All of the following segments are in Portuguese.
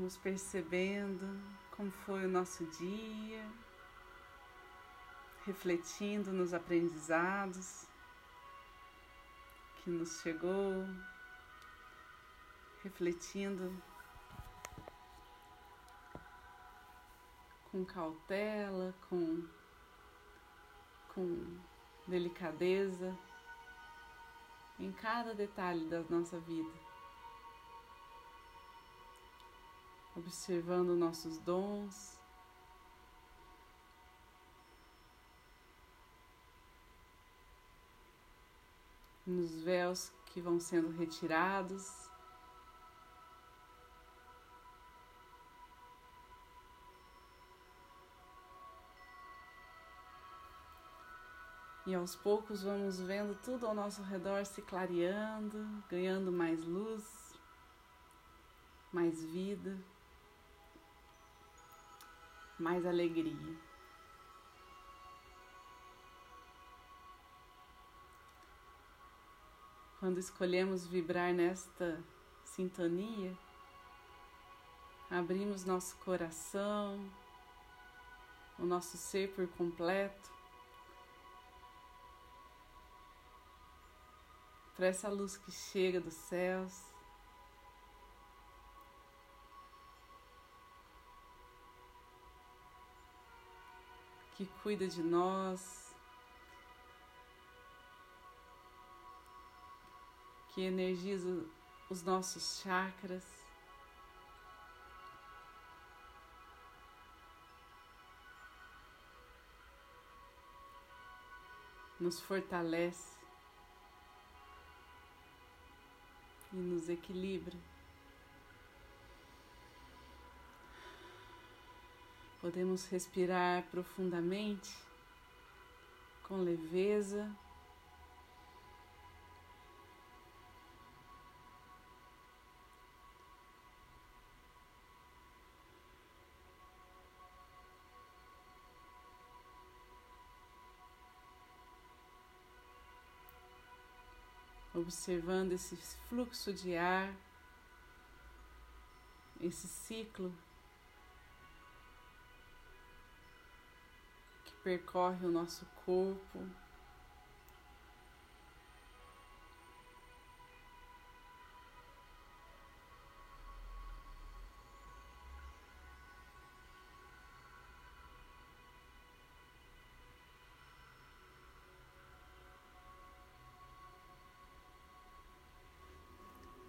Vamos percebendo como foi o nosso dia, refletindo nos aprendizados que nos chegou, refletindo com cautela, com, com delicadeza em cada detalhe da nossa vida. Observando nossos dons. Nos véus que vão sendo retirados. E aos poucos vamos vendo tudo ao nosso redor se clareando, ganhando mais luz, mais vida mais alegria. Quando escolhemos vibrar nesta sintonia, abrimos nosso coração, o nosso ser por completo, para essa luz que chega dos céus. Que cuida de nós, que energiza os nossos chakras. Nos fortalece e nos equilibra. Podemos respirar profundamente, com leveza. Observando esse fluxo de ar, esse ciclo percorre o nosso corpo.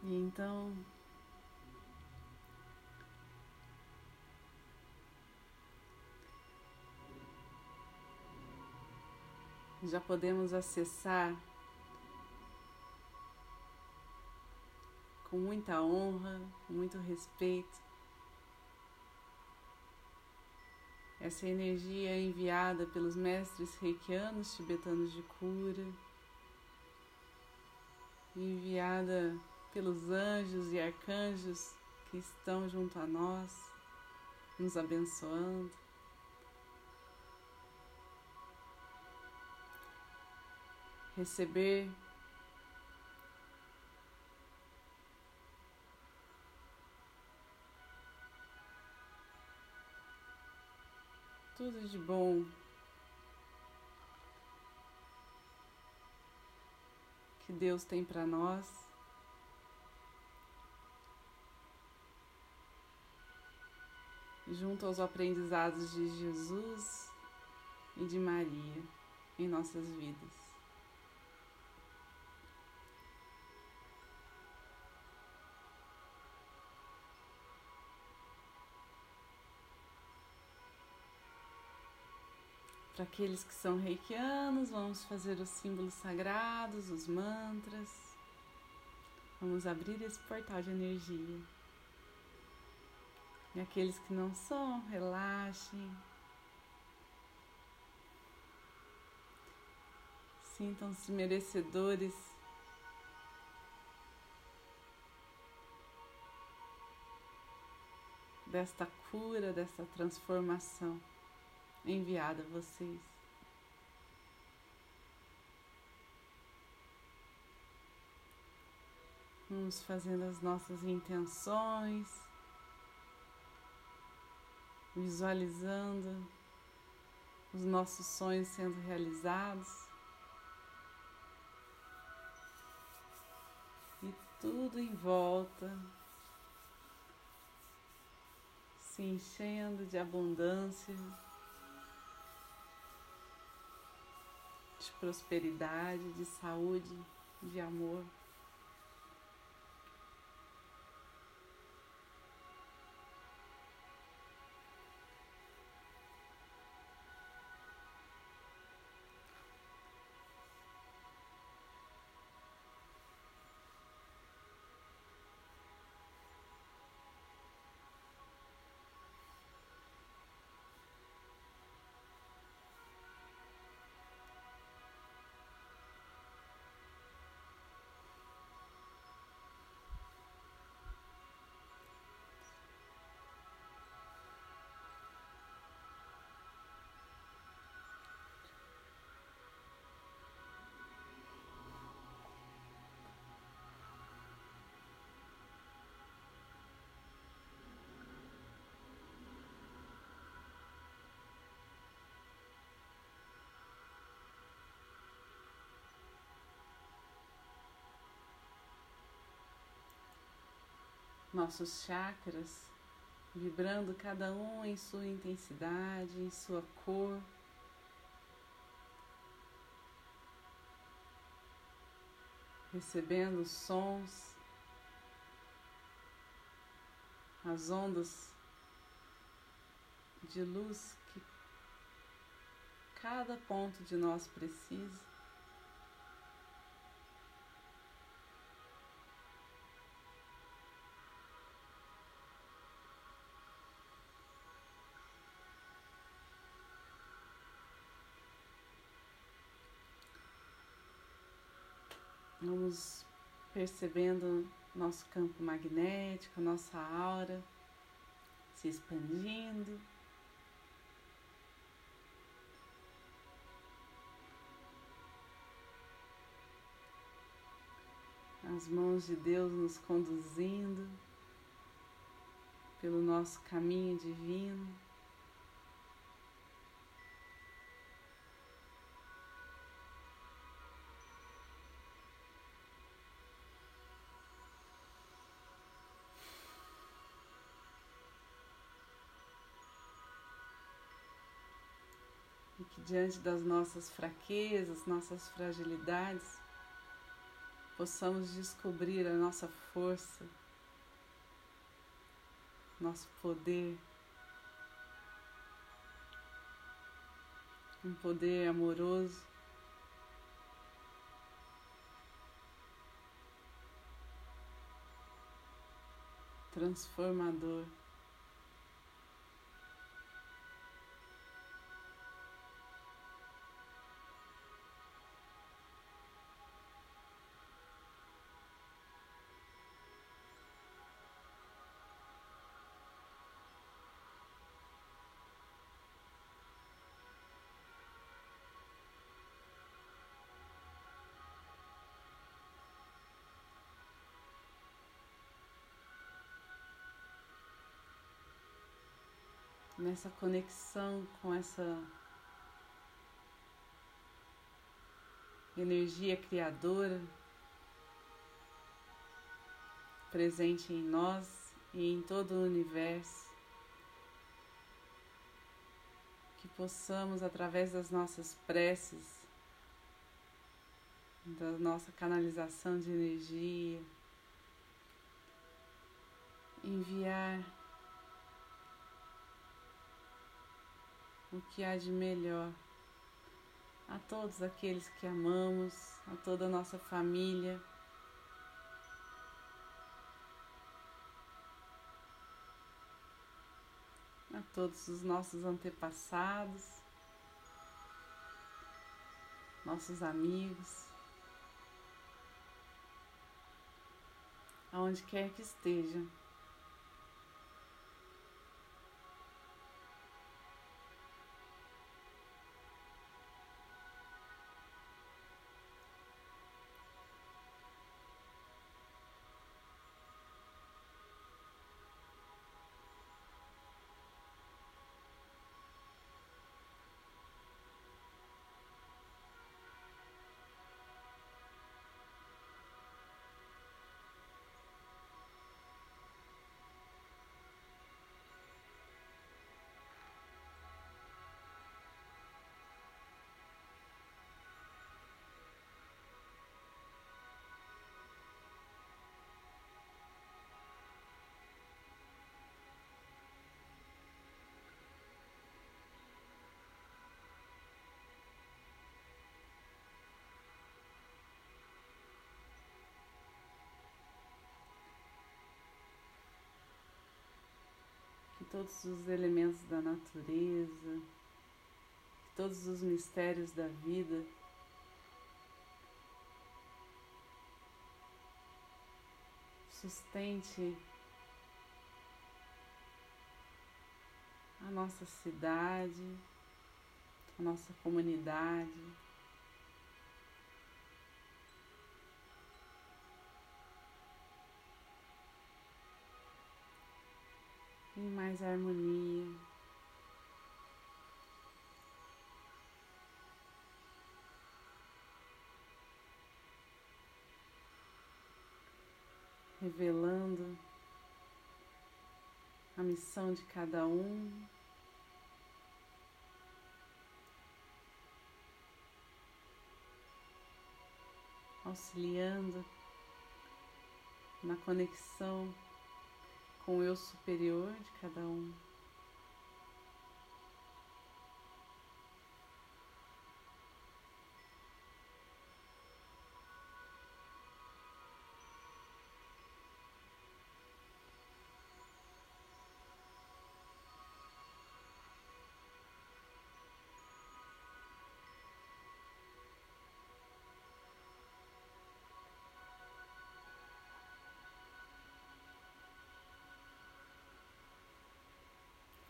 E então já podemos acessar com muita honra, com muito respeito, essa energia enviada pelos mestres reikianos tibetanos de cura, enviada pelos anjos e arcanjos que estão junto a nós, nos abençoando. Receber tudo de bom que Deus tem para nós. Junto aos aprendizados de Jesus e de Maria em nossas vidas. Para aqueles que são reikianos, vamos fazer os símbolos sagrados, os mantras. Vamos abrir esse portal de energia. E aqueles que não são, relaxem. Sintam-se merecedores desta cura, desta transformação enviada a vocês. Vamos fazendo as nossas intenções, visualizando os nossos sonhos sendo realizados e tudo em volta se enchendo de abundância, de prosperidade, de saúde, de amor. Nossos chakras, vibrando cada um em sua intensidade, em sua cor. Recebendo os sons, as ondas de luz que cada ponto de nós precisa. Vamos percebendo nosso campo magnético, nossa aura se expandindo. As mãos de Deus nos conduzindo pelo nosso caminho divino. Diante das nossas fraquezas, nossas fragilidades, possamos descobrir a nossa força, nosso poder, um poder amoroso. Transformador. Nessa conexão com essa energia criadora presente em nós e em todo o universo, que possamos, através das nossas preces, da nossa canalização de energia, enviar o que há de melhor a todos aqueles que amamos, a toda a nossa família. A todos os nossos antepassados, nossos amigos, aonde quer que estejam. Todos os elementos da natureza, todos os mistérios da vida sustente a nossa cidade, a nossa comunidade. Em mais harmonia. Revelando a missão de cada um. Auxiliando na conexão com o eu superior de cada um.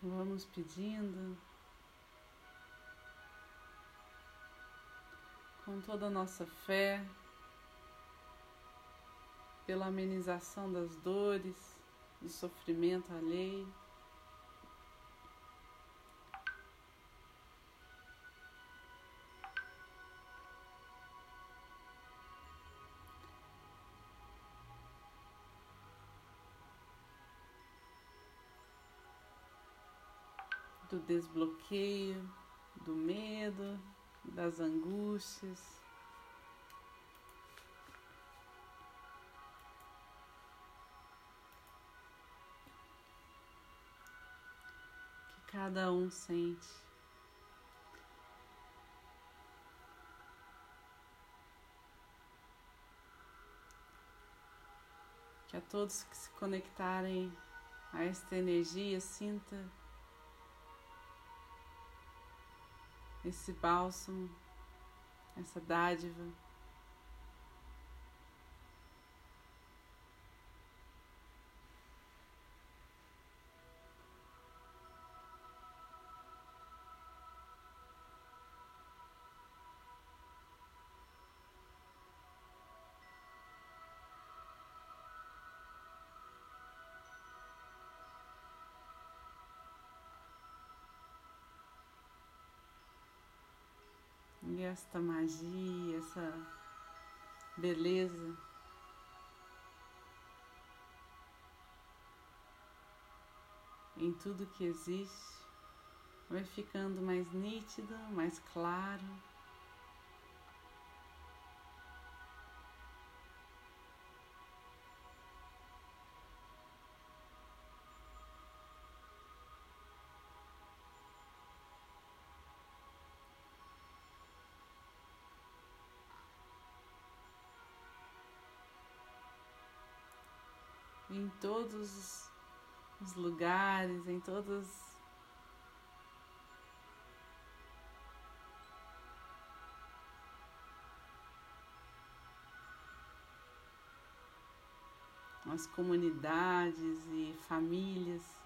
Vamos pedindo com toda a nossa fé pela amenização das dores, do sofrimento alheio. Desbloqueio, do medo, das angústias. Que cada um sente. Que a todos que se conectarem a esta energia sinta esse bálsamo, essa dádiva. Esta magia, essa beleza em tudo que existe vai ficando mais nítido, mais claro. Todos os lugares, em todos as comunidades e famílias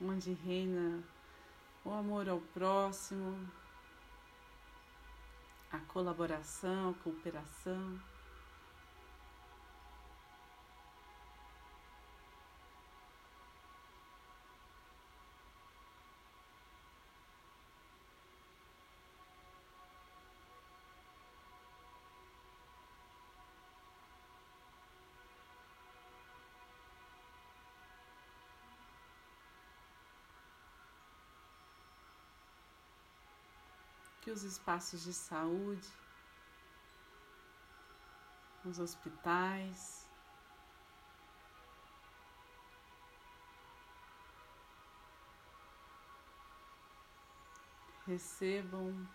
onde reina o amor ao próximo, a colaboração, a cooperação. Que os espaços de saúde, os hospitais, recebam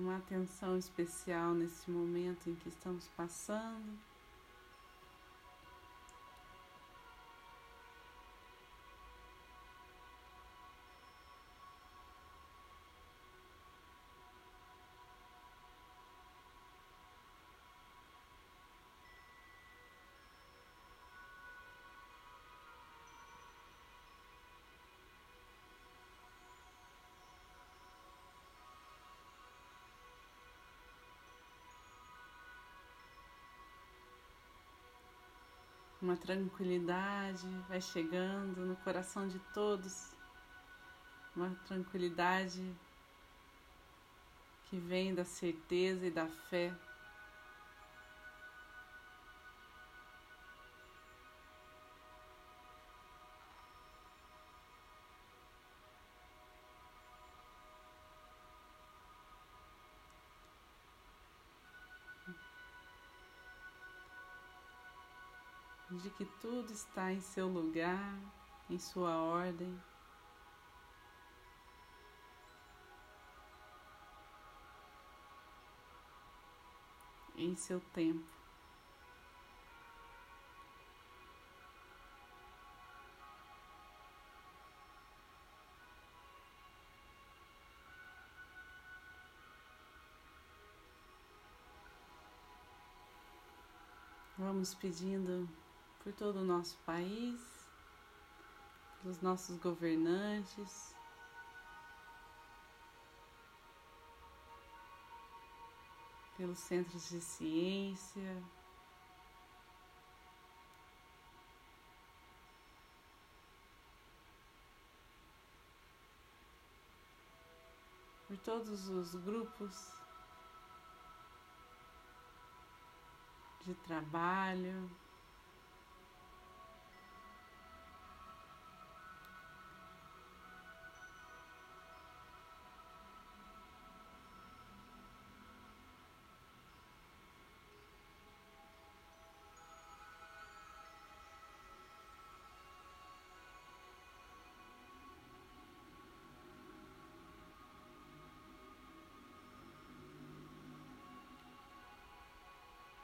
uma atenção especial nesse momento em que estamos passando. Uma tranquilidade vai chegando no coração de todos, uma tranquilidade que vem da certeza e da fé. De que tudo está em seu lugar, em sua ordem. Em seu tempo. Vamos pedindo por todo o nosso país, pelos nossos governantes. Pelos centros de ciência, por todos os grupos de trabalho.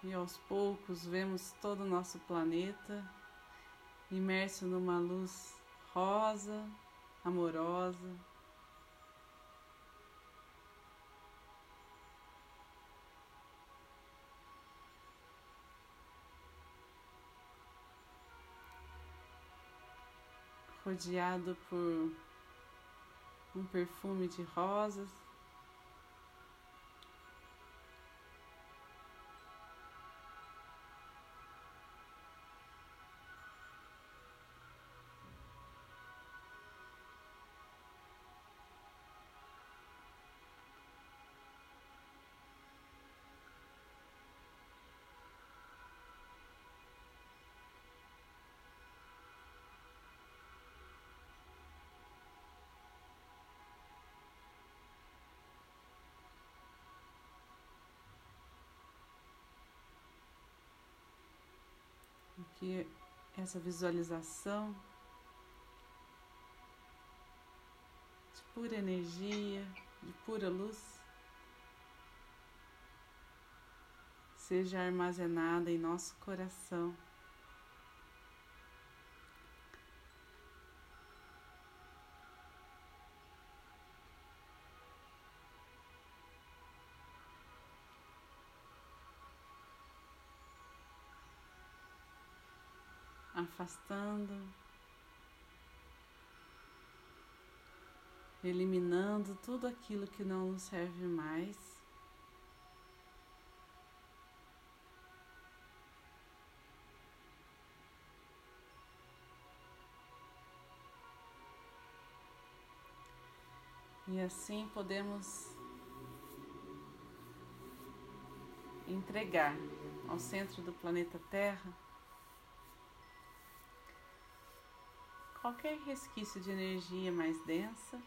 E aos poucos vemos todo o nosso planeta imerso numa luz rosa, amorosa. Rodeado por um perfume de rosas. Que essa visualização de pura energia, de pura luz, seja armazenada em nosso coração. Afastando, eliminando tudo aquilo que não nos serve mais. E assim podemos entregar ao centro do planeta Terra qualquer resquício de energia mais densa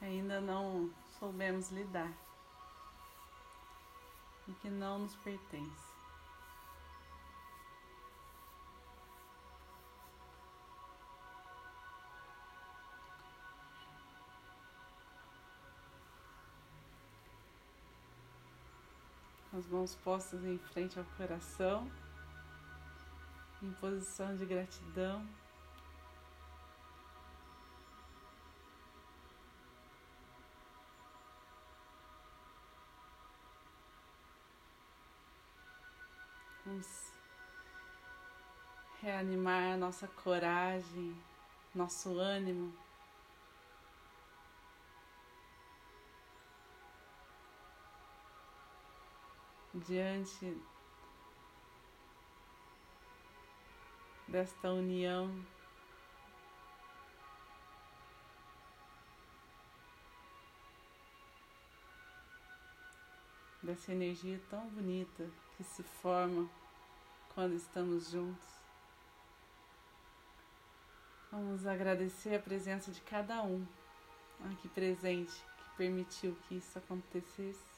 ainda não soubemos lidar e que não nos pertence. as mãos postas em frente ao coração, em posição de gratidão. Vamos reanimar nossa coragem, nosso ânimo. Diante desta união dessa energia tão bonita que se forma quando estamos juntos. Vamos agradecer a presença de cada um aqui presente que permitiu que isso acontecesse.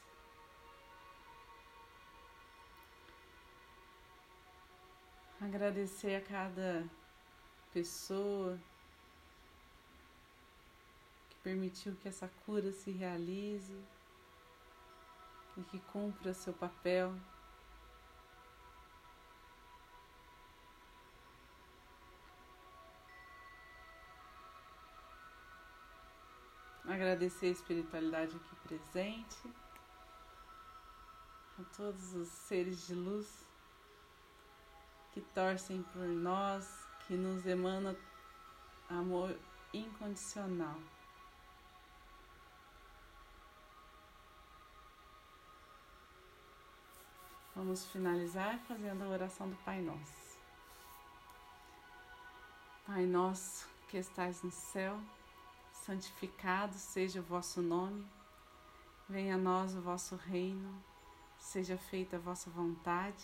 Agradecer a cada pessoa que permitiu que essa cura se realize e que cumpra seu papel. Agradecer a espiritualidade aqui presente, a todos os seres de luz que torcem por nós, que nos emana amor incondicional. Vamos finalizar fazendo a oração do Pai Nosso. Pai nosso que estais no céu, santificado seja o vosso nome. Venha a nós o vosso reino. Seja feita a vossa vontade,